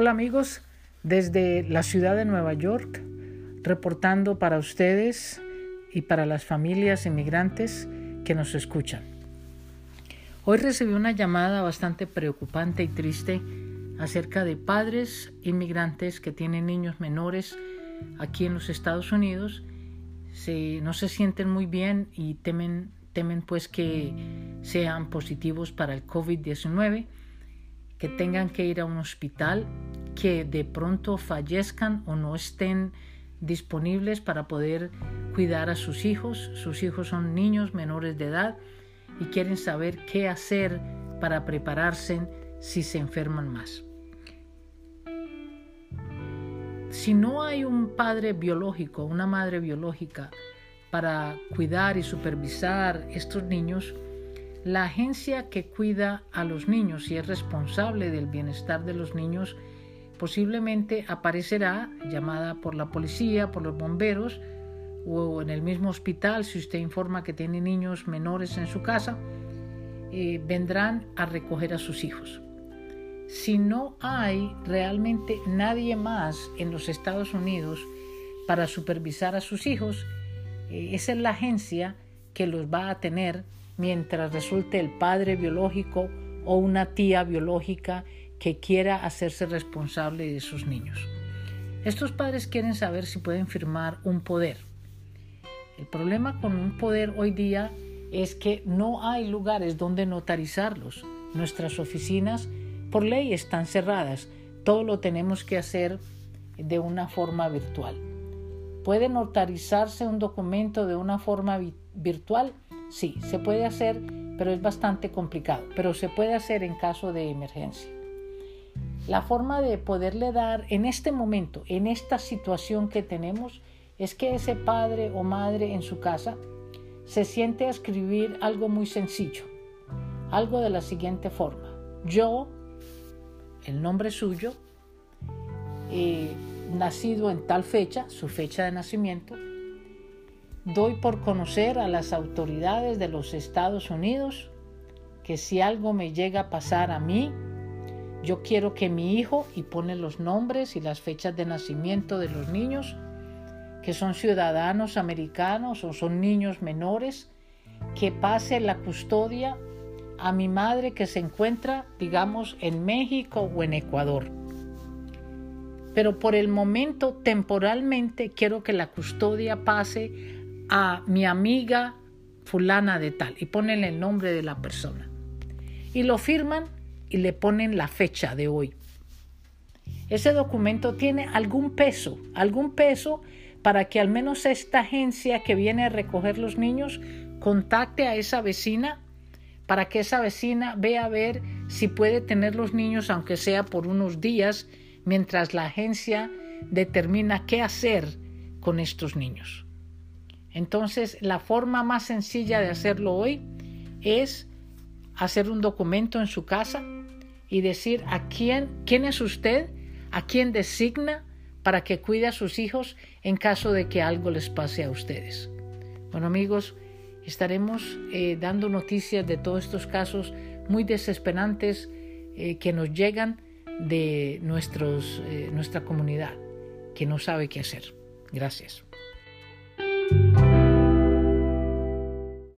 Hola amigos, desde la ciudad de Nueva York, reportando para ustedes y para las familias inmigrantes que nos escuchan. Hoy recibí una llamada bastante preocupante y triste acerca de padres inmigrantes que tienen niños menores aquí en los Estados Unidos. Se, no se sienten muy bien y temen, temen pues que sean positivos para el COVID-19, que tengan que ir a un hospital que de pronto fallezcan o no estén disponibles para poder cuidar a sus hijos. Sus hijos son niños menores de edad y quieren saber qué hacer para prepararse si se enferman más. Si no hay un padre biológico, una madre biológica para cuidar y supervisar estos niños, la agencia que cuida a los niños y es responsable del bienestar de los niños posiblemente aparecerá llamada por la policía, por los bomberos o en el mismo hospital si usted informa que tiene niños menores en su casa, eh, vendrán a recoger a sus hijos. Si no hay realmente nadie más en los Estados Unidos para supervisar a sus hijos, eh, esa es la agencia que los va a tener mientras resulte el padre biológico o una tía biológica que quiera hacerse responsable de sus niños. Estos padres quieren saber si pueden firmar un poder. El problema con un poder hoy día es que no hay lugares donde notarizarlos. Nuestras oficinas por ley están cerradas. Todo lo tenemos que hacer de una forma virtual. ¿Puede notarizarse un documento de una forma virtual? Sí, se puede hacer, pero es bastante complicado. Pero se puede hacer en caso de emergencia la forma de poderle dar en este momento, en esta situación que tenemos, es que ese padre o madre en su casa se siente a escribir algo muy sencillo, algo de la siguiente forma. Yo, el nombre suyo, eh, nacido en tal fecha, su fecha de nacimiento, doy por conocer a las autoridades de los Estados Unidos que si algo me llega a pasar a mí, yo quiero que mi hijo, y pone los nombres y las fechas de nacimiento de los niños, que son ciudadanos americanos o son niños menores, que pase la custodia a mi madre que se encuentra, digamos, en México o en Ecuador. Pero por el momento, temporalmente, quiero que la custodia pase a mi amiga fulana de tal y ponen el nombre de la persona. Y lo firman y le ponen la fecha de hoy. Ese documento tiene algún peso, algún peso para que al menos esta agencia que viene a recoger los niños contacte a esa vecina para que esa vecina vea a ver si puede tener los niños aunque sea por unos días mientras la agencia determina qué hacer con estos niños. Entonces, la forma más sencilla de hacerlo hoy es hacer un documento en su casa y decir a quién, quién es usted, a quién designa para que cuide a sus hijos en caso de que algo les pase a ustedes. Bueno amigos, estaremos eh, dando noticias de todos estos casos muy desesperantes eh, que nos llegan de nuestros, eh, nuestra comunidad, que no sabe qué hacer. Gracias.